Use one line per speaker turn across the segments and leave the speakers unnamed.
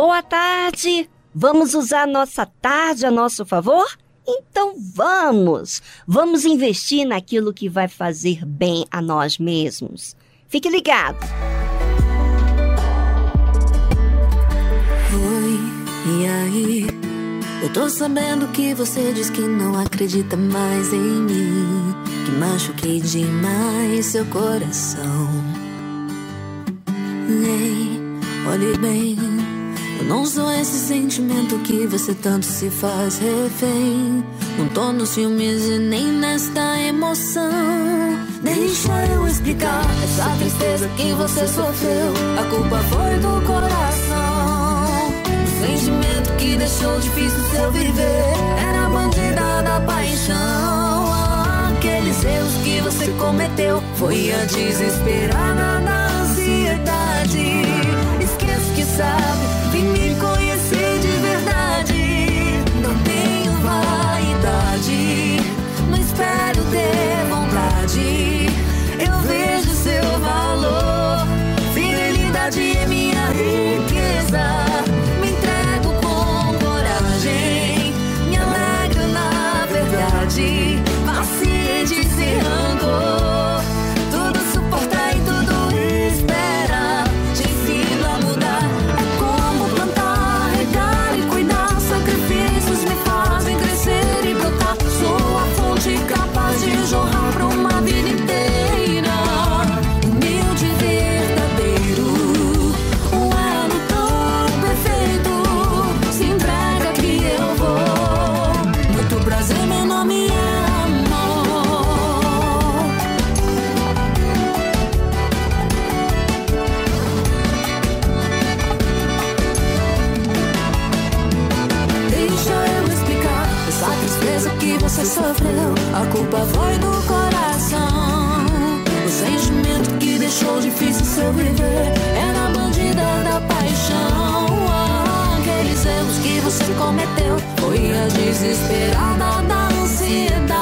Boa tarde! Vamos usar nossa tarde a nosso favor? Então vamos! Vamos investir naquilo que vai fazer bem a nós mesmos. Fique ligado!
Oi, e aí? Eu tô sabendo que você diz que não acredita mais em mim, que machuquei demais seu coração. Ei, olhe bem não sou esse sentimento que você tanto se faz refém. Não tô nos filmes e nem nesta emoção. Deixa eu explicar essa tristeza que você sofreu. A culpa foi do coração. O sentimento que deixou difícil seu viver era a bandida da paixão. Aqueles erros que você cometeu foi a desesperada da ansiedade. Esqueça que sabe. ter vontade. Eu vejo seu valor, fidelidade é minha riqueza. tão difícil seu viver. Era é bandida da paixão. Aqueles erros que você cometeu foi a desesperada da ansiedade.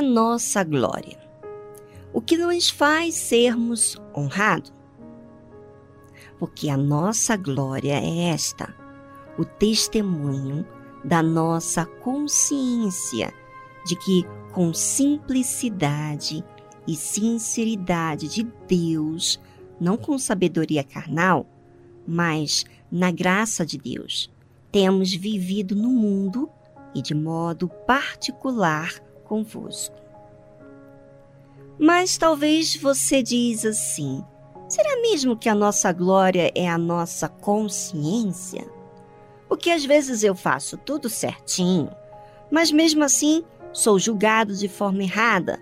Nossa glória? O que nos faz sermos honrados? Porque a nossa glória é esta, o testemunho da nossa consciência de que, com simplicidade e sinceridade de Deus, não com sabedoria carnal, mas na graça de Deus, temos vivido no mundo e de modo particular convosco. Mas talvez você diz assim: será mesmo que a nossa glória é a nossa consciência? Porque às vezes eu faço tudo certinho, mas mesmo assim sou julgado de forma errada.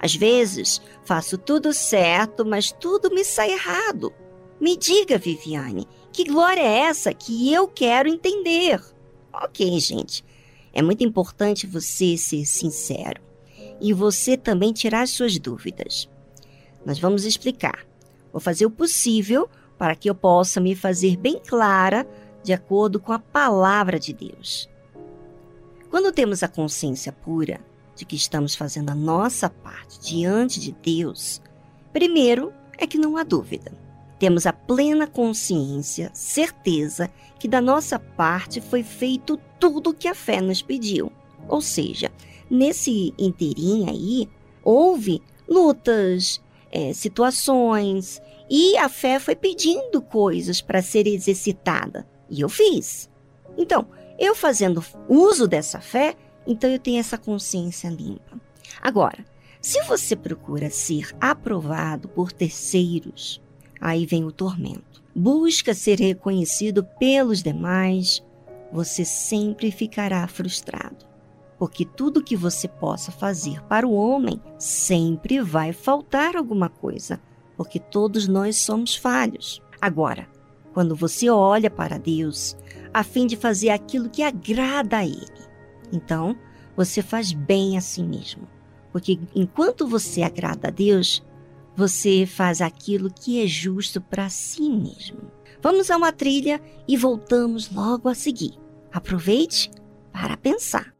Às vezes faço tudo certo, mas tudo me sai errado. Me diga, Viviane, que glória é essa que eu quero entender? Ok, gente. É muito importante você ser sincero e você também tirar as suas dúvidas. Nós vamos explicar. Vou fazer o possível para que eu possa me fazer bem clara de acordo com a palavra de Deus. Quando temos a consciência pura de que estamos fazendo a nossa parte diante de Deus, primeiro é que não há dúvida. Temos a plena consciência, certeza que da nossa parte foi feito tudo o que a fé nos pediu. Ou seja, nesse inteirinho aí, houve lutas, é, situações, e a fé foi pedindo coisas para ser exercitada. E eu fiz. Então, eu fazendo uso dessa fé, então eu tenho essa consciência limpa. Agora, se você procura ser aprovado por terceiros, aí vem o tormento. Busca ser reconhecido pelos demais, você sempre ficará frustrado. Porque tudo que você possa fazer para o homem sempre vai faltar alguma coisa, porque todos nós somos falhos. Agora, quando você olha para Deus, a fim de fazer aquilo que agrada a Ele. Então, você faz bem a si mesmo. Porque enquanto você agrada a Deus, você faz aquilo que é justo para si mesmo. Vamos a uma trilha e voltamos logo a seguir. Aproveite para pensar.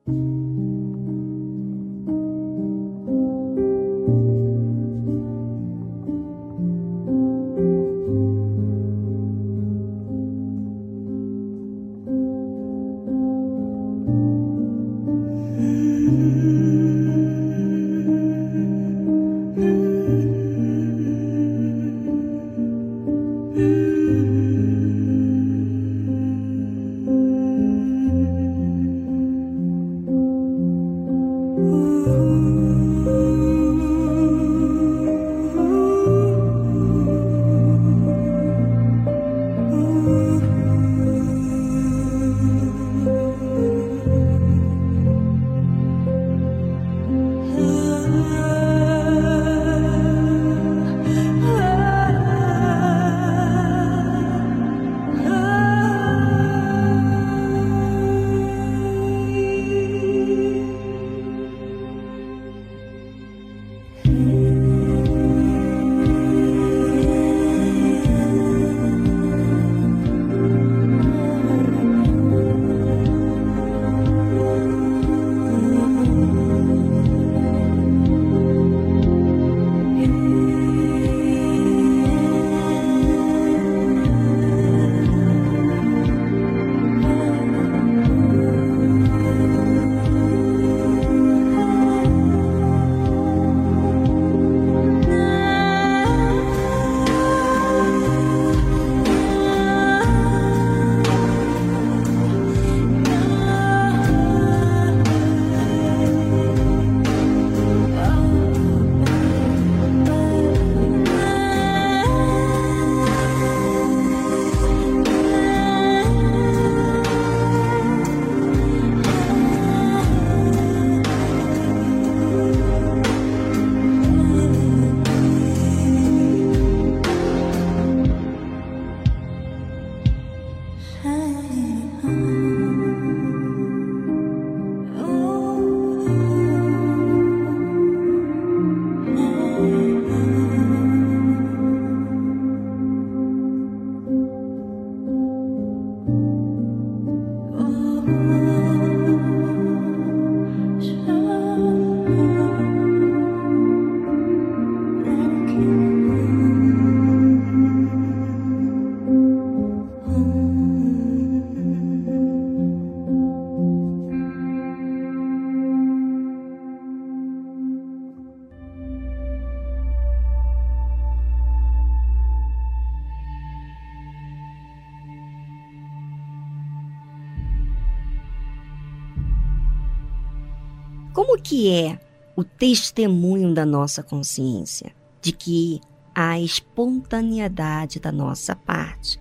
Que é o testemunho da nossa consciência de que há espontaneidade da nossa parte?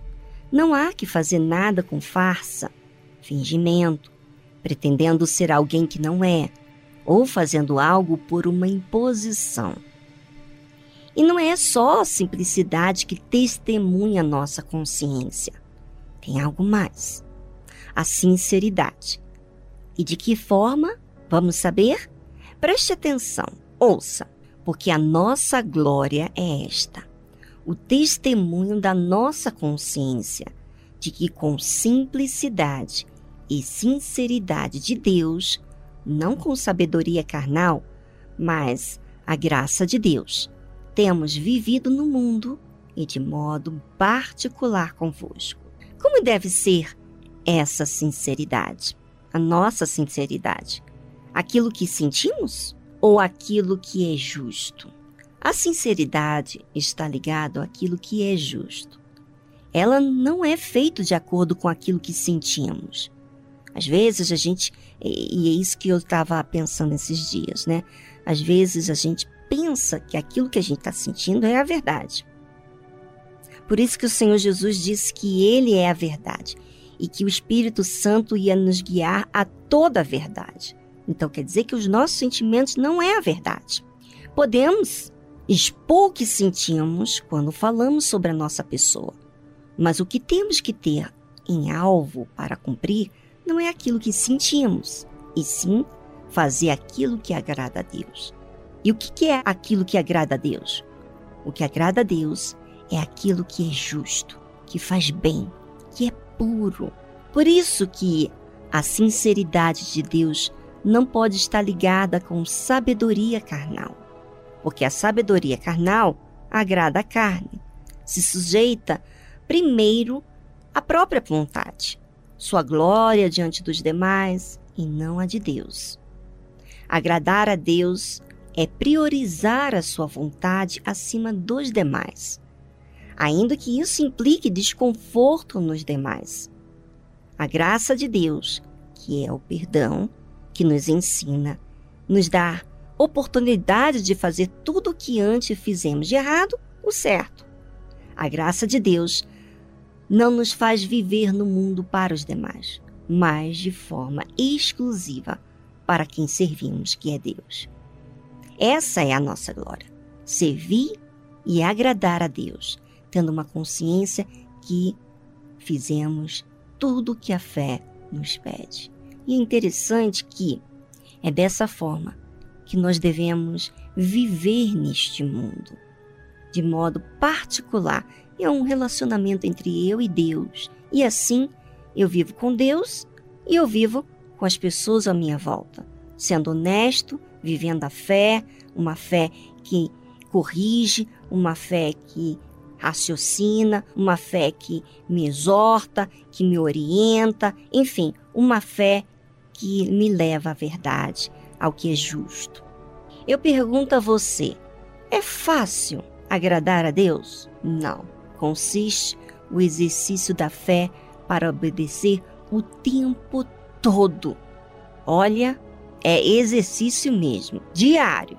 Não há que fazer nada com farsa, fingimento, pretendendo ser alguém que não é, ou fazendo algo por uma imposição. E não é só a simplicidade que testemunha nossa consciência. Tem algo mais. A sinceridade. E de que forma? Vamos saber? Preste atenção, ouça, porque a nossa glória é esta: o testemunho da nossa consciência de que, com simplicidade e sinceridade de Deus, não com sabedoria carnal, mas a graça de Deus, temos vivido no mundo e de modo particular convosco. Como deve ser essa sinceridade? A nossa sinceridade? Aquilo que sentimos ou aquilo que é justo? A sinceridade está ligada àquilo que é justo. Ela não é feita de acordo com aquilo que sentimos. Às vezes a gente, e é isso que eu estava pensando esses dias, né? Às vezes a gente pensa que aquilo que a gente está sentindo é a verdade. Por isso que o Senhor Jesus disse que Ele é a verdade e que o Espírito Santo ia nos guiar a toda a verdade. Então quer dizer que os nossos sentimentos não é a verdade. Podemos expor o que sentimos quando falamos sobre a nossa pessoa, mas o que temos que ter em alvo para cumprir não é aquilo que sentimos, e sim fazer aquilo que agrada a Deus. E o que é aquilo que agrada a Deus? O que agrada a Deus é aquilo que é justo, que faz bem, que é puro. Por isso que a sinceridade de Deus não pode estar ligada com sabedoria carnal, porque a sabedoria carnal agrada a carne, se sujeita primeiro à própria vontade, sua glória diante dos demais e não a de Deus. Agradar a Deus é priorizar a sua vontade acima dos demais, ainda que isso implique desconforto nos demais. A graça de Deus, que é o perdão, que nos ensina, nos dá oportunidade de fazer tudo o que antes fizemos de errado, o certo. A graça de Deus não nos faz viver no mundo para os demais, mas de forma exclusiva para quem servimos, que é Deus. Essa é a nossa glória. Servir e agradar a Deus, tendo uma consciência que fizemos tudo o que a fé nos pede. E é interessante que é dessa forma que nós devemos viver neste mundo, de modo particular. É um relacionamento entre eu e Deus. E assim, eu vivo com Deus e eu vivo com as pessoas à minha volta, sendo honesto, vivendo a fé, uma fé que corrige, uma fé que raciocina, uma fé que me exorta, que me orienta, enfim, uma fé que me leva à verdade, ao que é justo. Eu pergunto a você: é fácil agradar a Deus? Não. Consiste o exercício da fé para obedecer o tempo todo. Olha, é exercício mesmo, diário.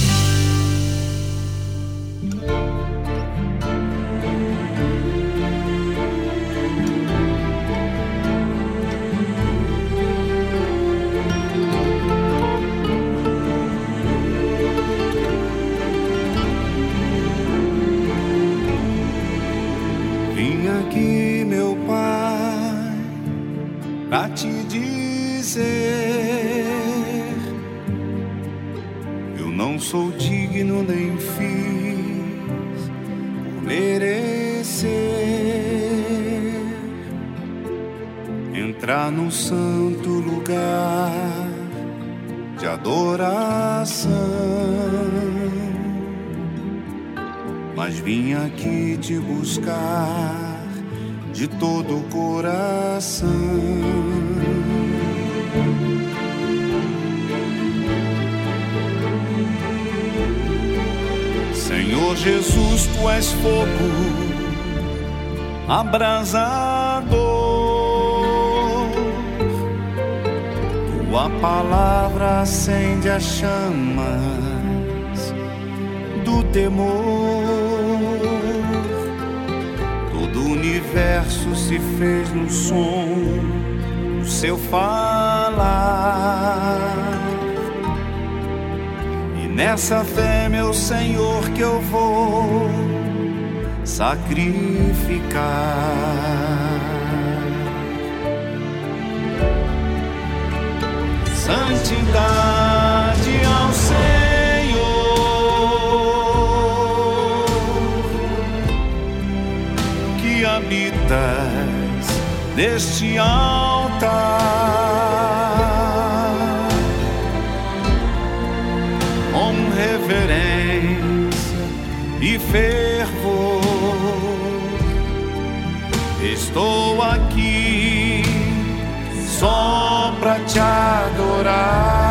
sacrificar. Santidade ao Senhor que habitas neste altar. Com reverência e fervor só pra te adorar.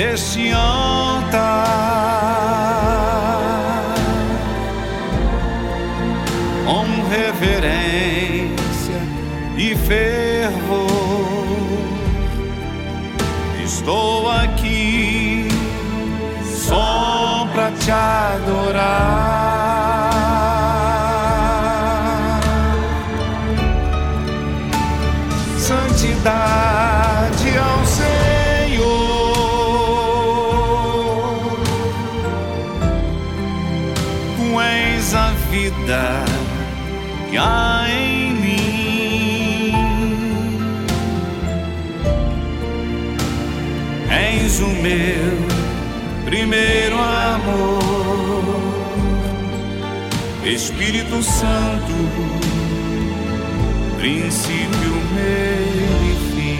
Neste altar com reverência e fervor. Estou aqui só pra te adorar. Santidade vida que há em mim. És o meu primeiro amor, Espírito Santo, princípio, meio e fim.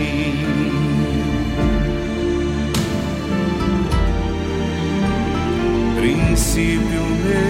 princípio, meio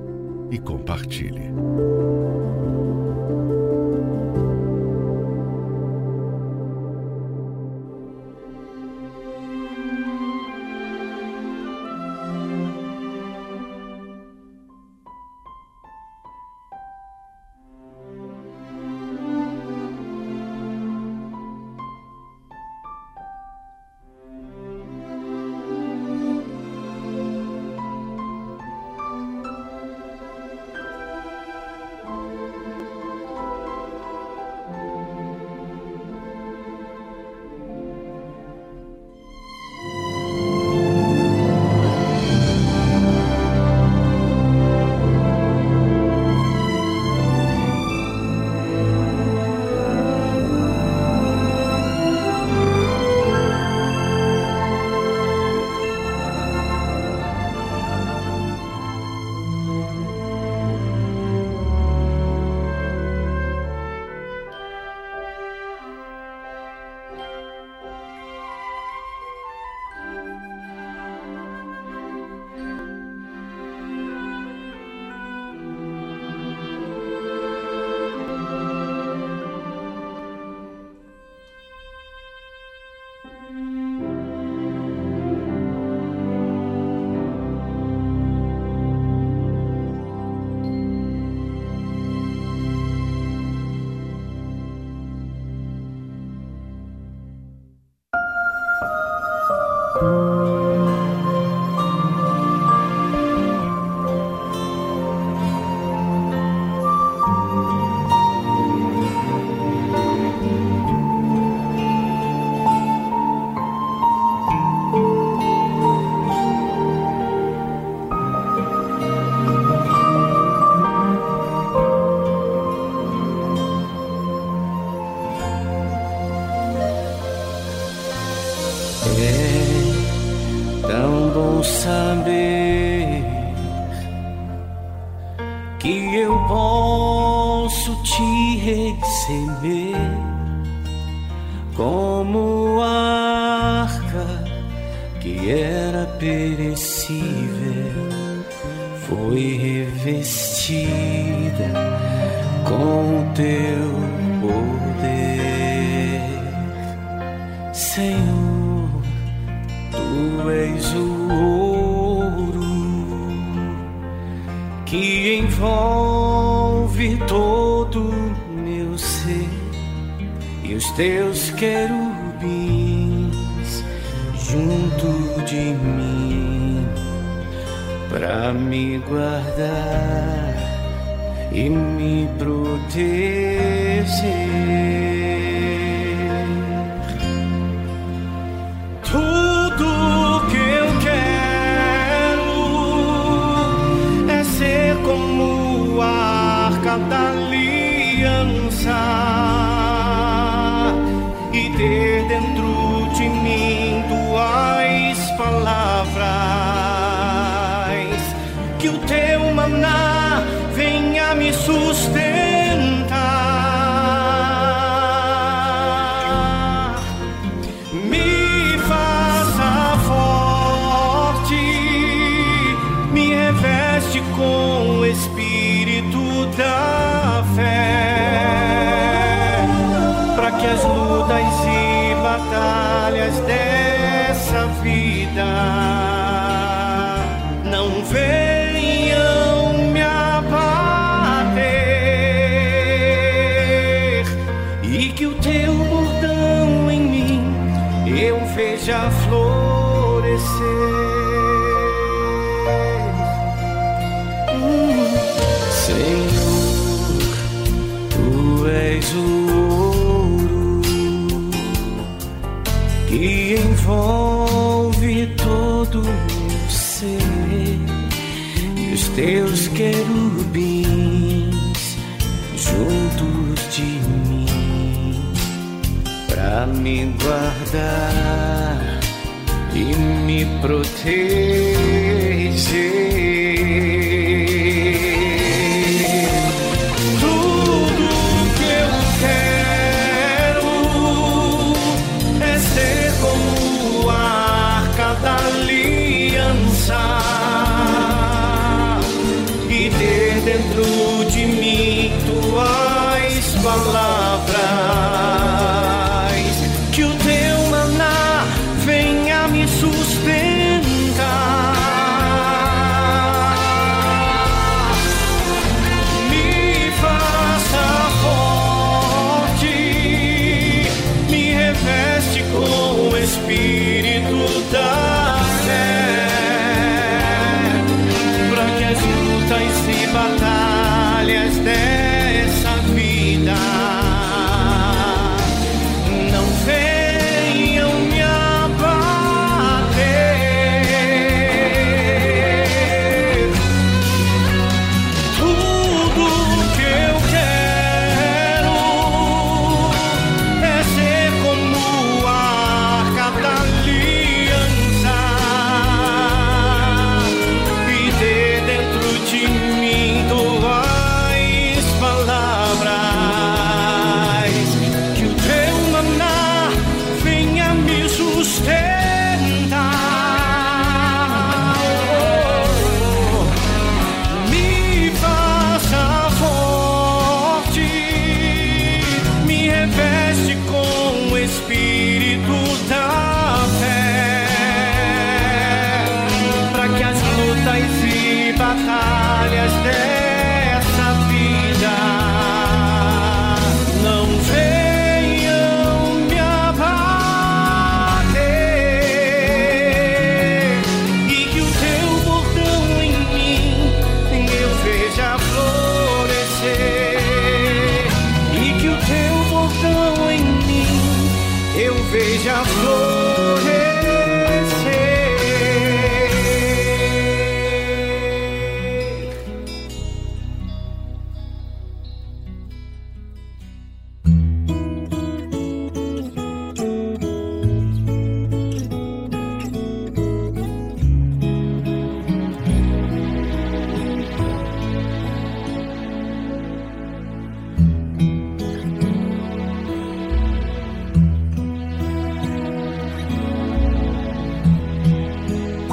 e compartilhe.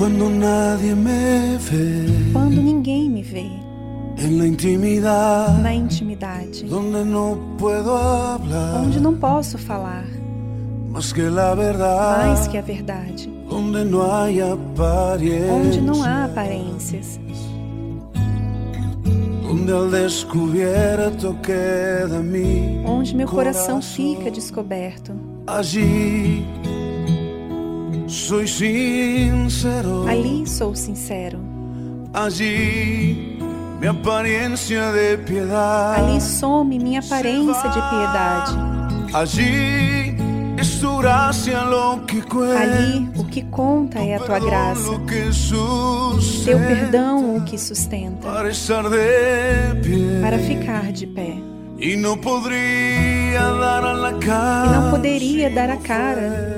Quando nadie me vê.
Quando ninguém me vê.
Na intimidade.
Na intimidade.
Onde não puedo hablar.
Onde não posso falar.
Mas que.
Mais que a verdade.
Onde não há aparências.
Onde não há aparências.
Onde al descubierto queda mi
Onde meu coração fica descoberto.
Agir soy sincero.
Ali sou sincero.
Allí mi apariencia de piedad.
Ali some minha aparência de piedade.
Allí es tu gracia lo que cuenta.
Ali o que conta é a tua graça. Teu perdão o que sustenta.
para estar de pie.
Para ficar de pé. E não poderia dar a cara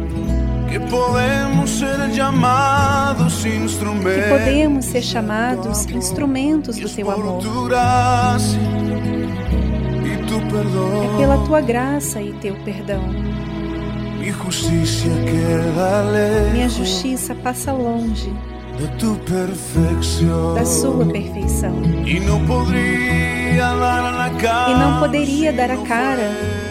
que podemos ser
chamados instrumentos do teu amor. É pela tua graça e teu perdão. Minha justiça passa longe da sua perfeição. E não poderia dar a cara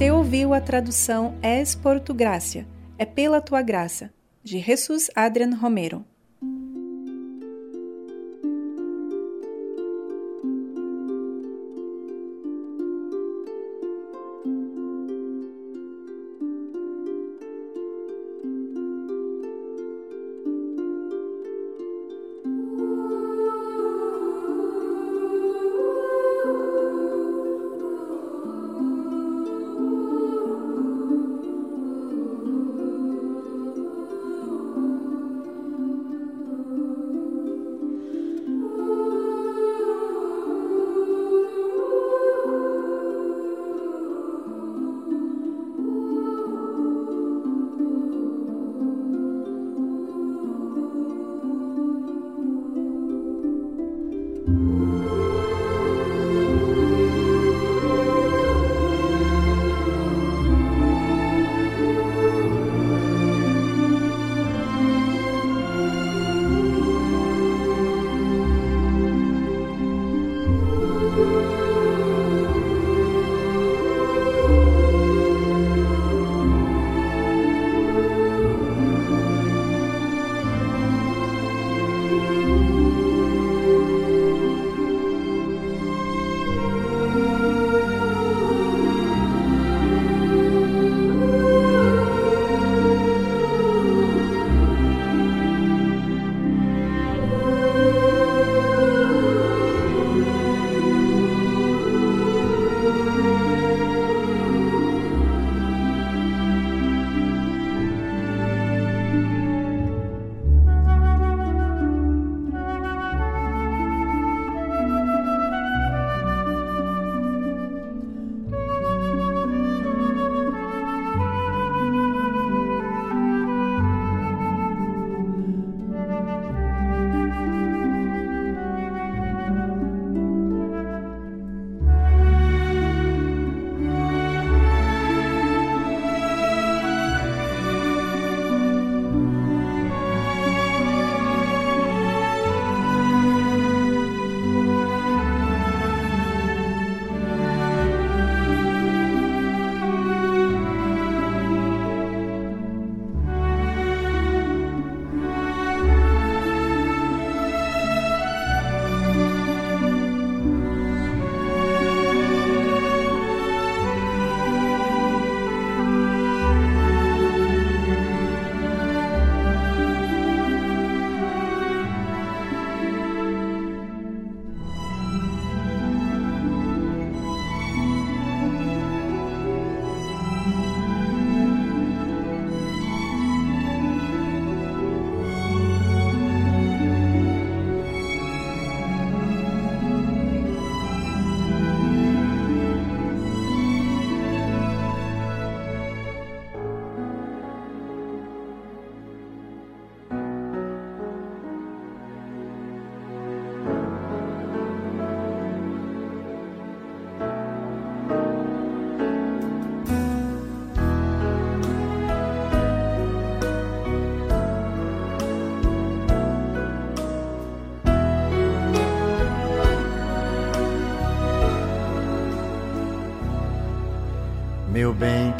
Você ouviu a tradução Es por tu gracia, é pela tua graça, de Jesus Adrian Romero.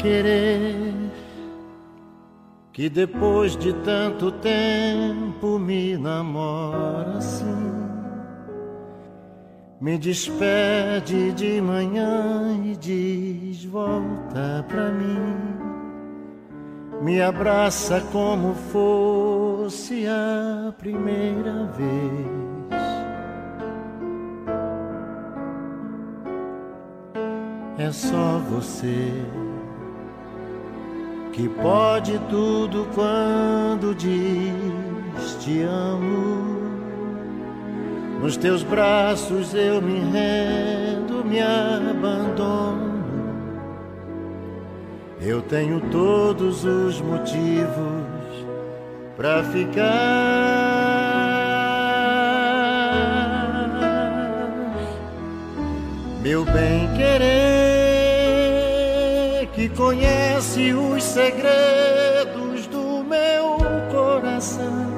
Querer, que depois de tanto tempo me namora assim. Me despede de manhã e diz: volta pra mim. Me abraça como fosse a primeira vez. É só você que pode tudo quando diz te amo. Nos teus braços eu me rendo, me abandono. Eu tenho todos os motivos para ficar. Meu bem querer, que conhece os segredos do meu coração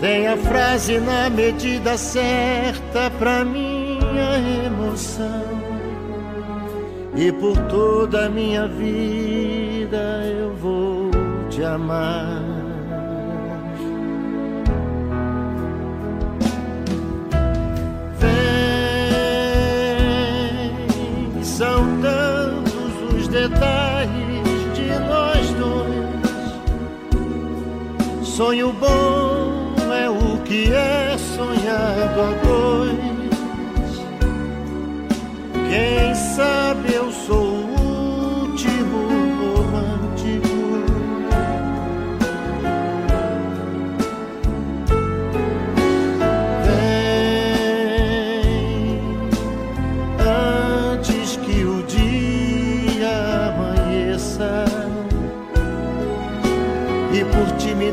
tem a frase na medida certa pra minha emoção. E por toda a minha vida eu vou te amar. Detalhes de nós dois. Sonho bom é o que é sonhado a dois. Quem sabe eu sou o último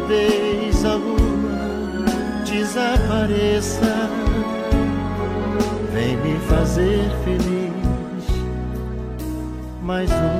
timidez a lua desapareça. Vem me fazer feliz mais uma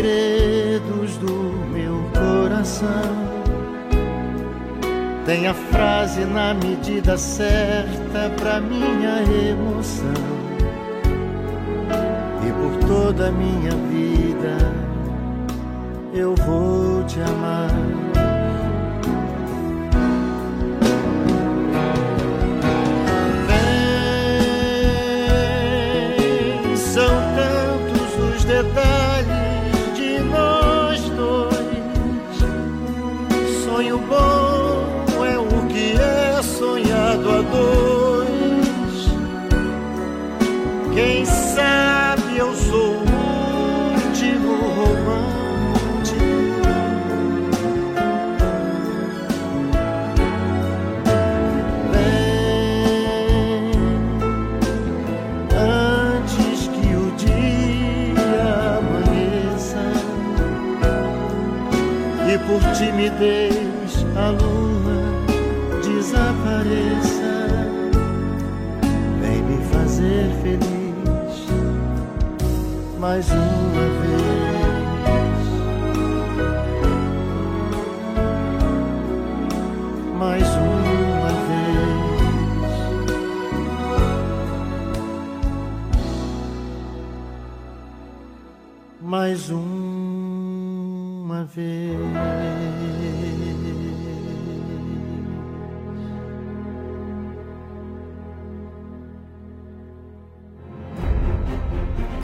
segredos do meu coração. Tem a frase na medida certa pra minha emoção. E por toda a minha vida eu vou te amar. Por timidez a lua desapareça. Vem me fazer feliz mais uma vez.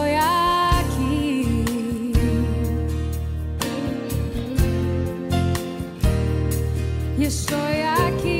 Estoy aquí. Y estoy aquí,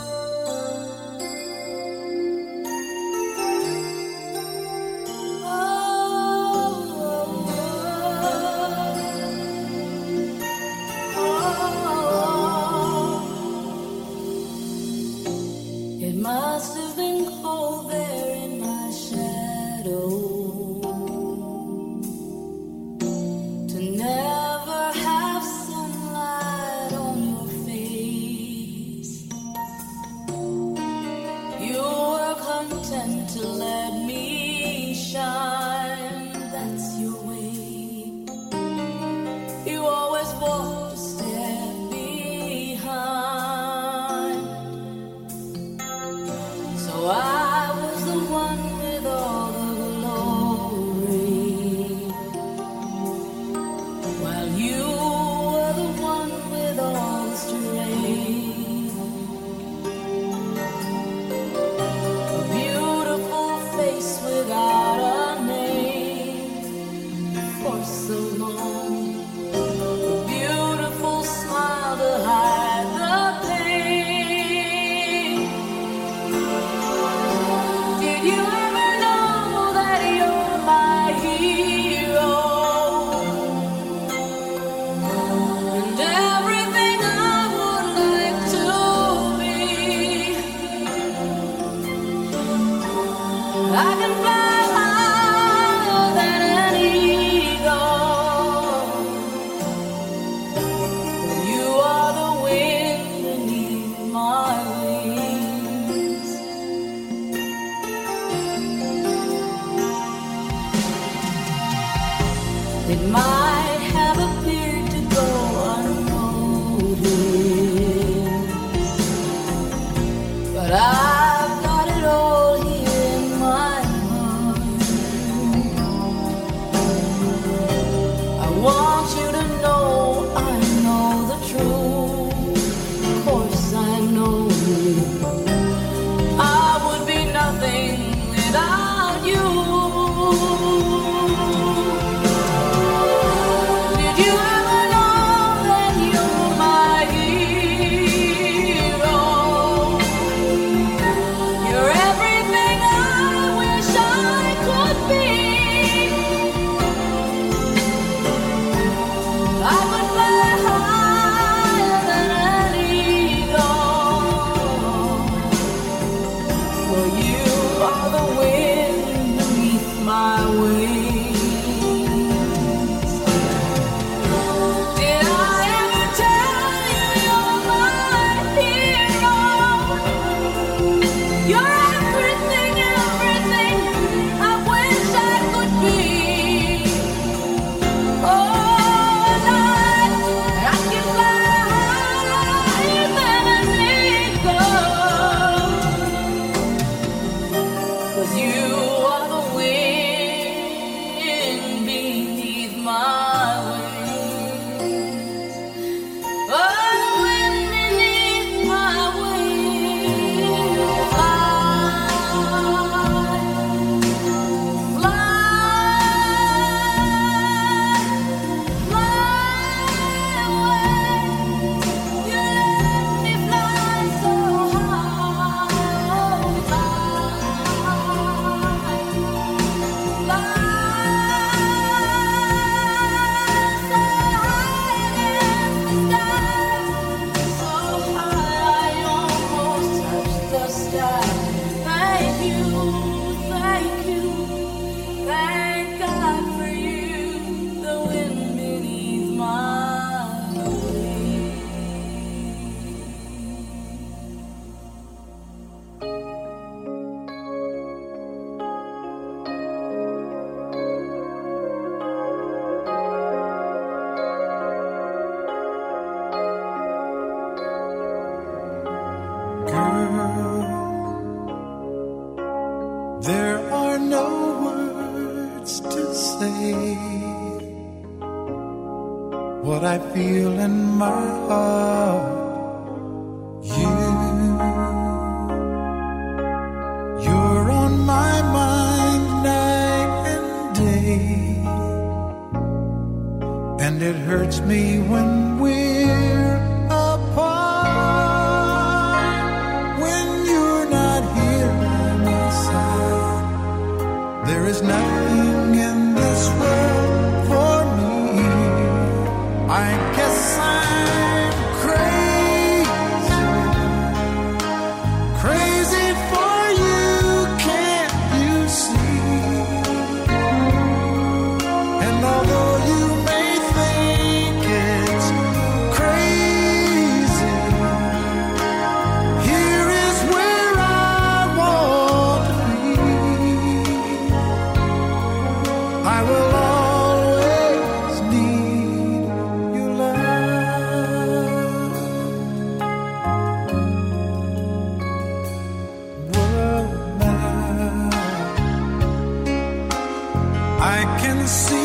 see.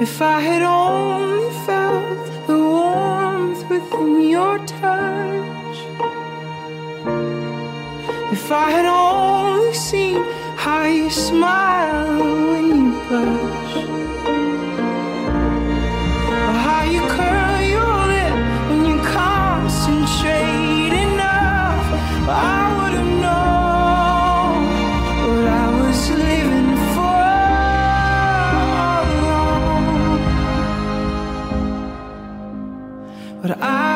If I
had only felt the warmth within your touch, if I had only seen how you smile when you blush. But I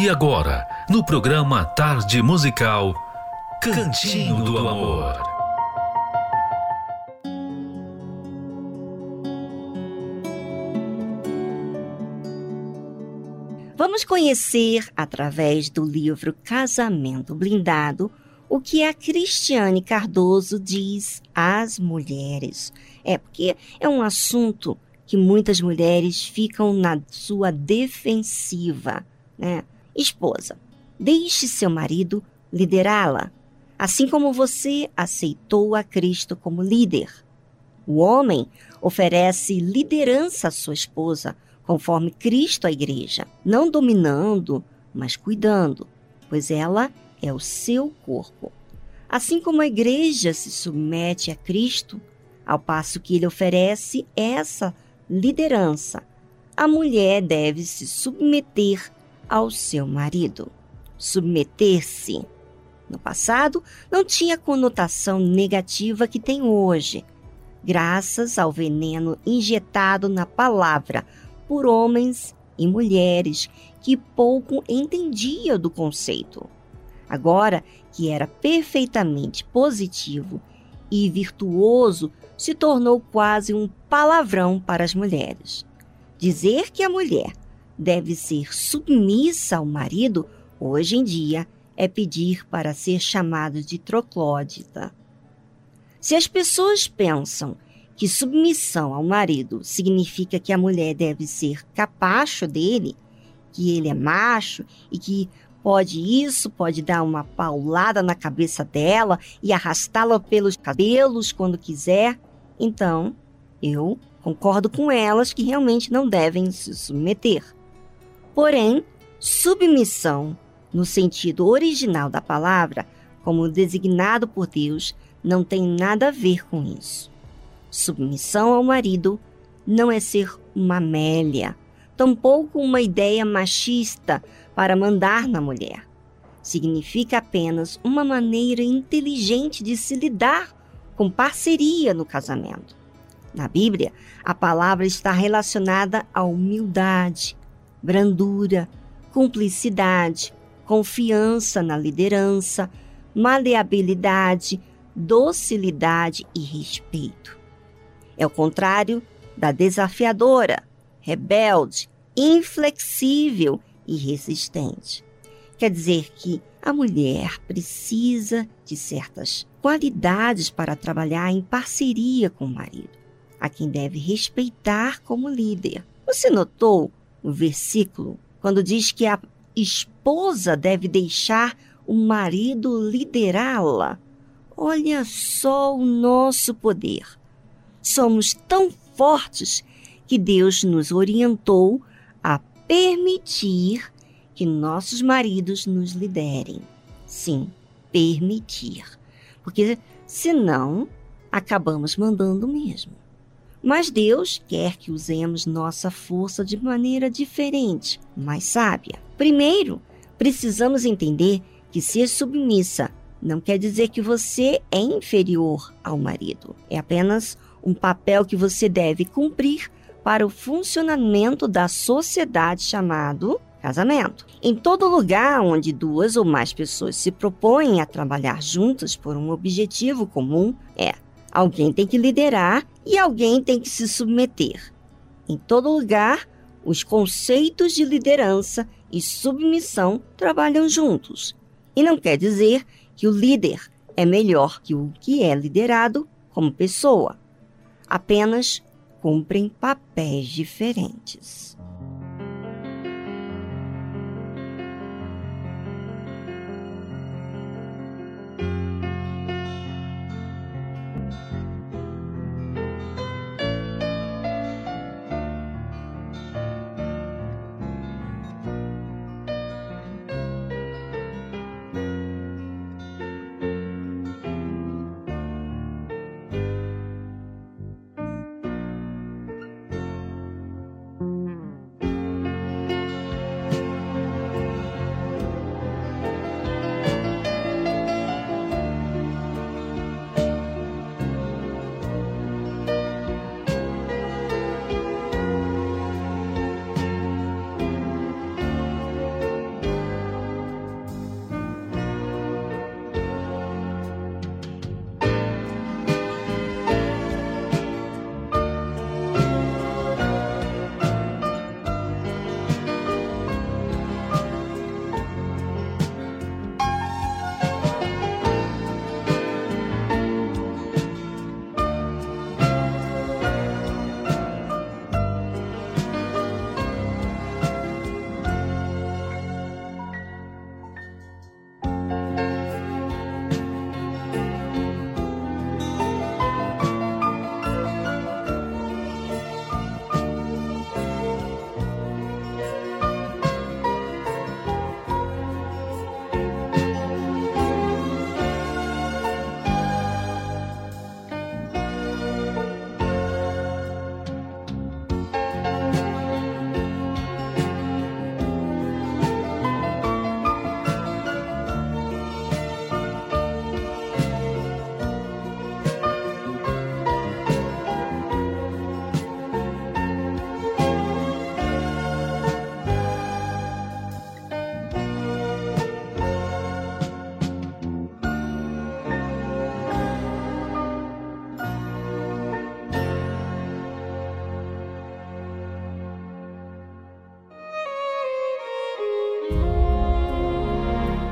E agora, no programa Tarde Musical, Cantinho do Amor.
Vamos conhecer, através do livro Casamento Blindado, o que a Cristiane Cardoso diz às mulheres. É porque é um assunto que muitas mulheres ficam na sua defensiva, né? Esposa, deixe seu marido liderá-la, assim como você aceitou a Cristo como líder. O homem oferece liderança à sua esposa, conforme Cristo à igreja, não dominando, mas cuidando, pois ela é o seu corpo. Assim como a igreja se submete a Cristo, ao passo que ele oferece essa liderança, a mulher deve se submeter ao seu marido. Submeter-se. No passado, não tinha conotação negativa que tem hoje, graças ao veneno injetado na palavra por homens e mulheres que pouco entendiam do conceito. Agora que era perfeitamente positivo e virtuoso, se tornou quase um palavrão para as mulheres. Dizer que a mulher deve ser submissa ao marido, hoje em dia, é pedir para ser chamado de troclódita. Se as pessoas pensam que submissão ao marido significa que a mulher deve ser capacho dele, que ele é macho e que Pode isso, pode dar uma paulada na cabeça dela e arrastá-la pelos cabelos quando quiser. Então, eu concordo com elas que realmente não devem se submeter. Porém, submissão, no sentido original da palavra, como designado por Deus, não tem nada a ver com isso. Submissão ao marido não é ser uma Amélia, tampouco uma ideia machista para mandar na mulher. Significa apenas uma maneira inteligente de se lidar com parceria no casamento. Na Bíblia, a palavra está relacionada à humildade, brandura, cumplicidade, confiança na liderança, maleabilidade, docilidade e respeito. É o contrário da desafiadora, rebelde, inflexível e resistente. Quer dizer que a mulher precisa de certas qualidades para trabalhar em parceria com o marido, a quem deve respeitar como líder. Você notou no versículo quando diz que a esposa deve deixar o marido liderá-la? Olha só o nosso poder. Somos tão fortes que Deus nos orientou a permitir que nossos maridos nos liderem. Sim, permitir. Porque senão acabamos mandando mesmo. Mas Deus quer que usemos nossa força de maneira diferente, mais sábia. Primeiro, precisamos entender que ser submissa não quer dizer que você é inferior ao marido. É apenas um papel que você deve cumprir para o funcionamento da sociedade chamado casamento. Em todo lugar onde duas ou mais pessoas se propõem a trabalhar juntas por um objetivo comum, é alguém tem que liderar e alguém tem que se submeter. Em todo lugar, os conceitos de liderança e submissão trabalham juntos. E não quer dizer que o líder é melhor que o que é liderado como pessoa. Apenas cumprem papéis diferentes.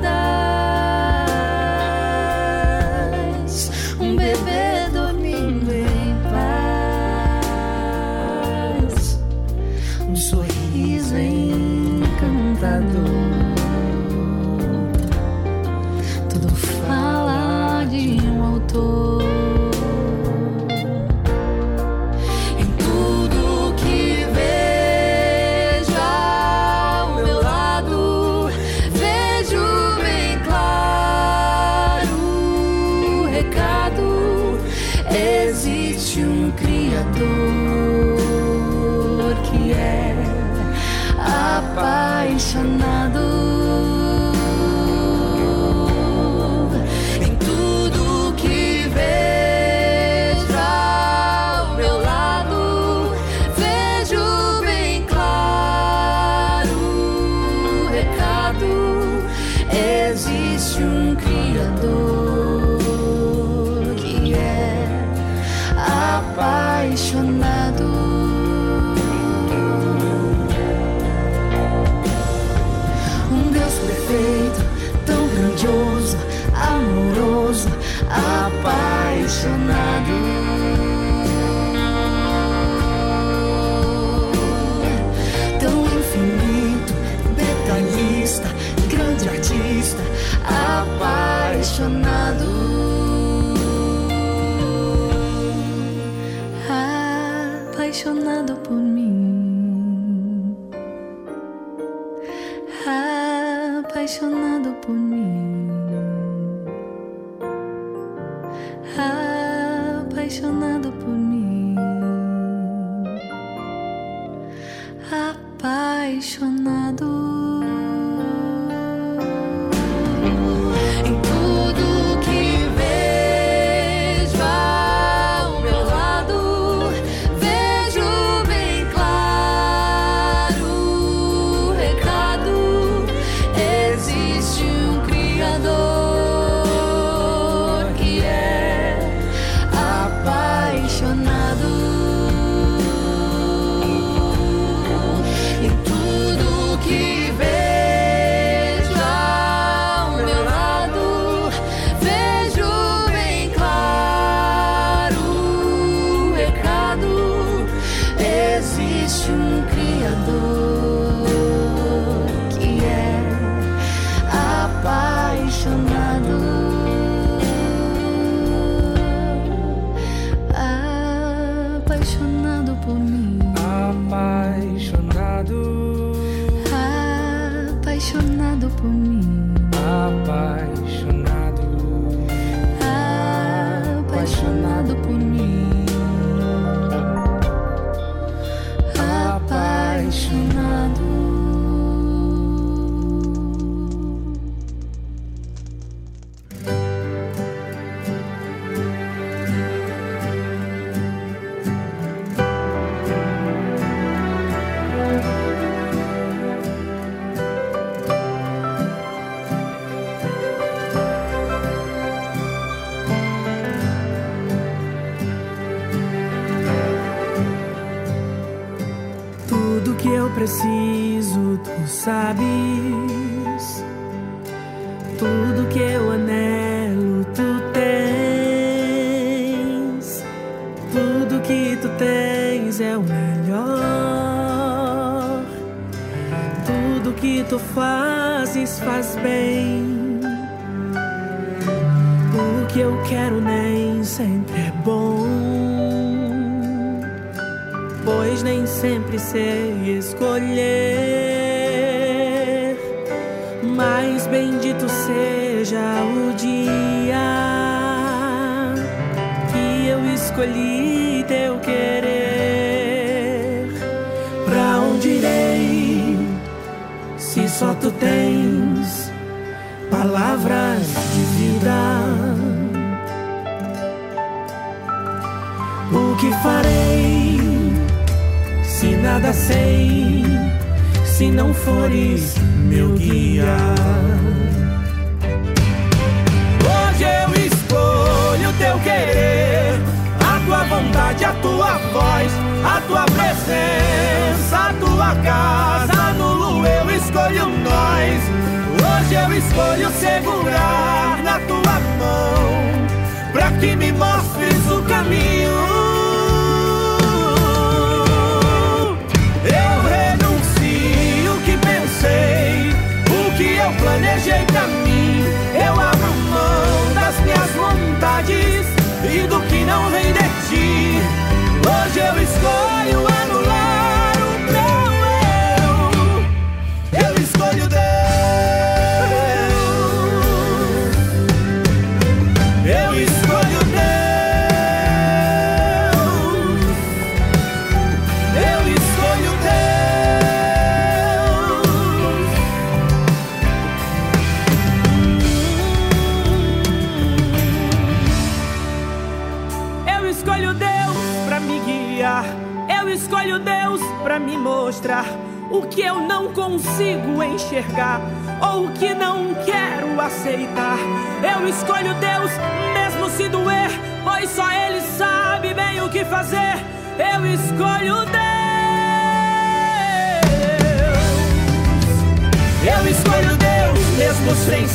Recado.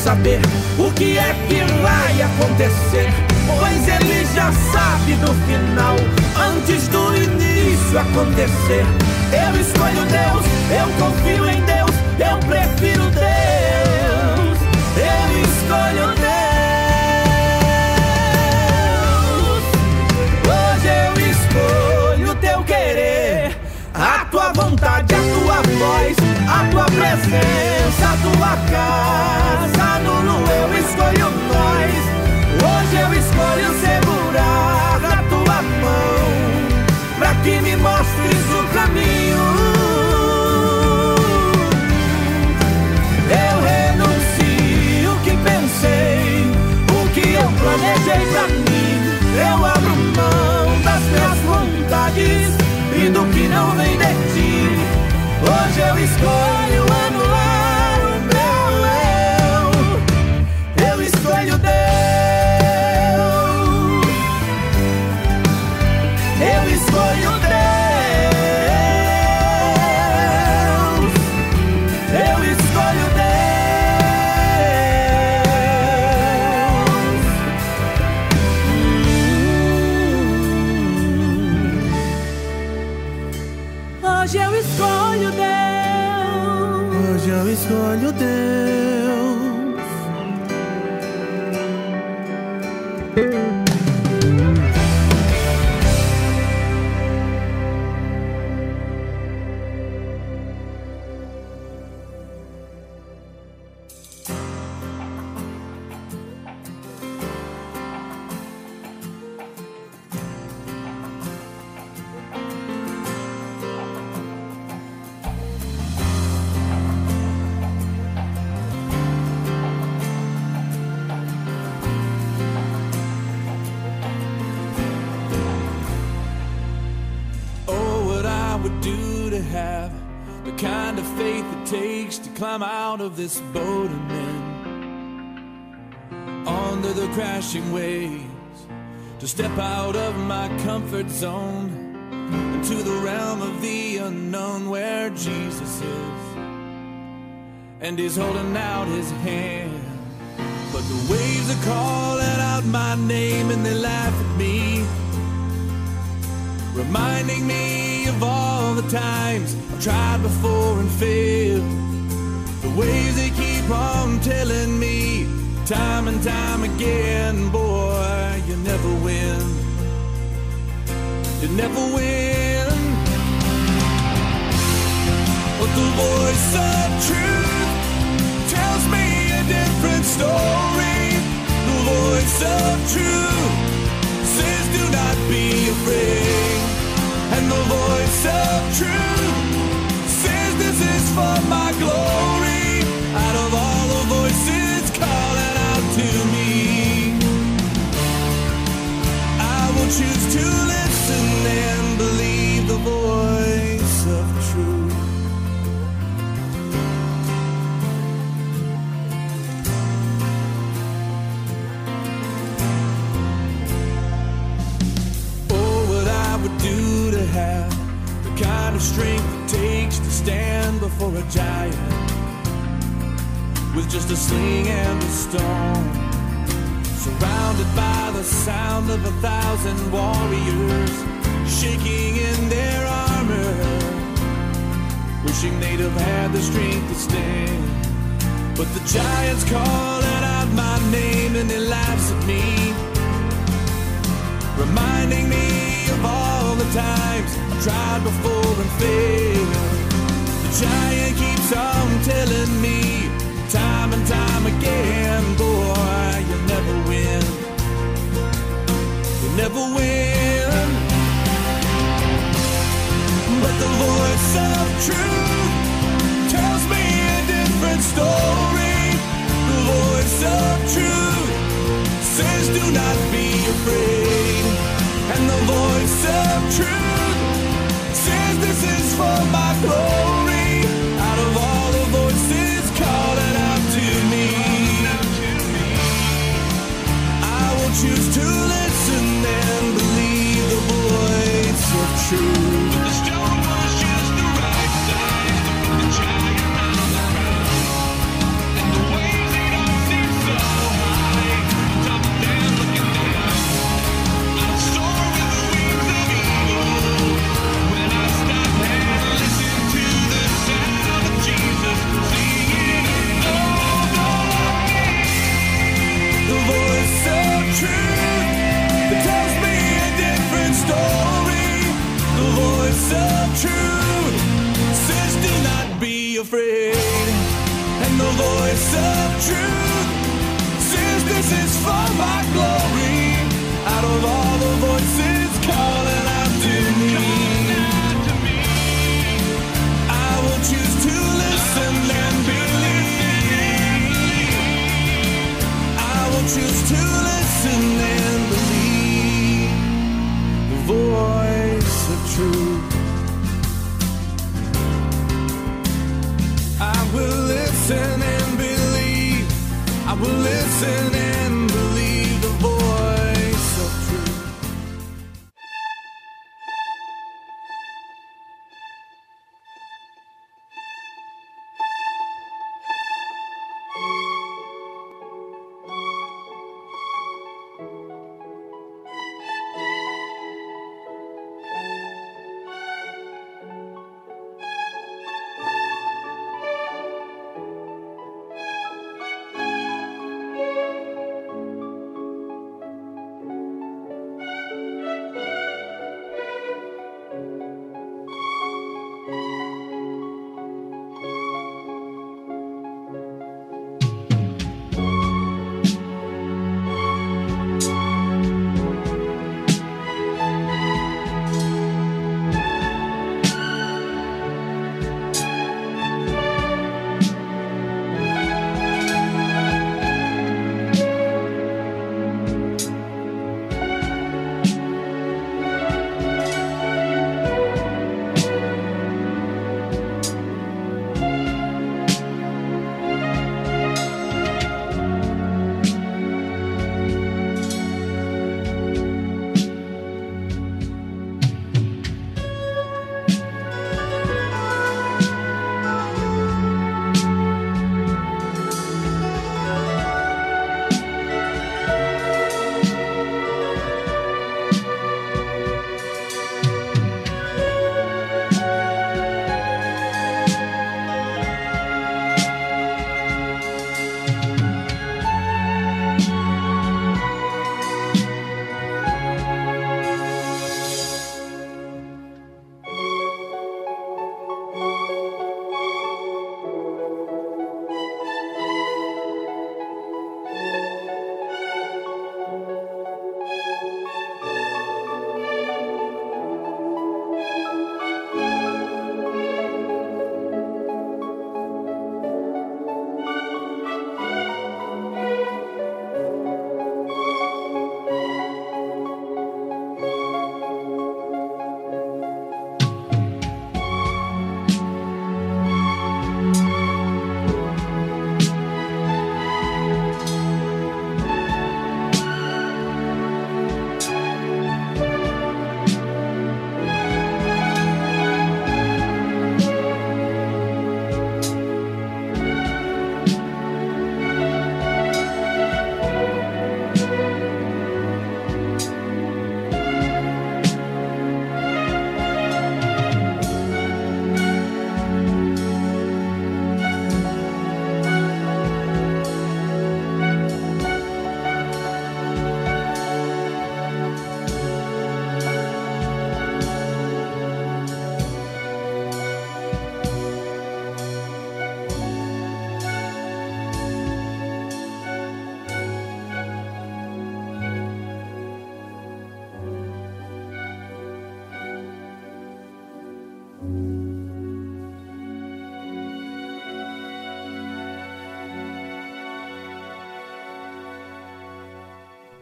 Saber o que é que vai acontecer. Pois Ele já sabe do final, antes do início acontecer. Eu escolho Deus, eu confio em Deus, eu prefiro Deus. Eu escolho Deus. Hoje eu escolho teu querer, a tua vontade, a tua voz, a tua presença, a tua casa. Nulo eu escolho nós. Hoje eu escolho segurar na tua mão, pra que me mostres o caminho. Eu renuncio o que pensei, o que eu planejei pra mim. Eu abro mão das minhas vontades e do que não vem de ti. Hoje eu escolho
climb out of this boat and then under the crashing waves, to step out of my comfort zone into the realm of the unknown where Jesus is, and He's holding out His hand. But the waves are calling out my name and they laugh at me reminding me of all the times I've tried before and failed. The ways they keep on telling me, time and time again, boy, you never win. You never win. But the voice of truth tells me a different story. The voice of truth says, do not be afraid. And the voice of truth of a thousand warriors shaking in their armor, wishing they'd have had the strength to stand. But the giant's calling out my name and he laughs at me reminding me of all the times I've tried before and failed. The giant keeps on telling me, time and time again, boy, you'll never never win. But the voice of truth tells me a different story. The voice of truth says, Do not be afraid. And the voice of truth says, This is for my glory. Out of all the voices calling out to me, I will choose to and believe the of truth. truth says do not be afraid. And the voice of truth says this is for my glory. Out of all the voices calling out to me, I will choose to listen and believe. I will choose to listen and believe. Will listen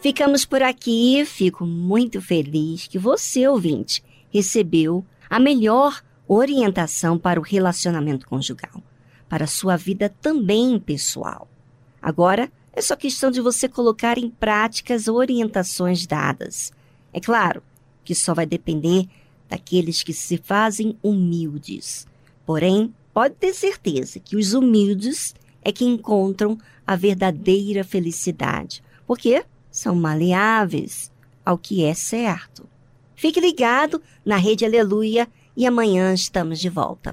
Ficamos por aqui. Fico muito feliz que você, ouvinte, recebeu a melhor orientação para o relacionamento conjugal, para a sua vida também pessoal. Agora é só questão de você colocar em prática as orientações dadas. É claro que só vai depender daqueles que se fazem humildes. Porém, pode ter certeza que os humildes é que encontram a verdadeira felicidade, porque são maleáveis ao que é certo. Fique ligado na Rede Aleluia e amanhã estamos de volta.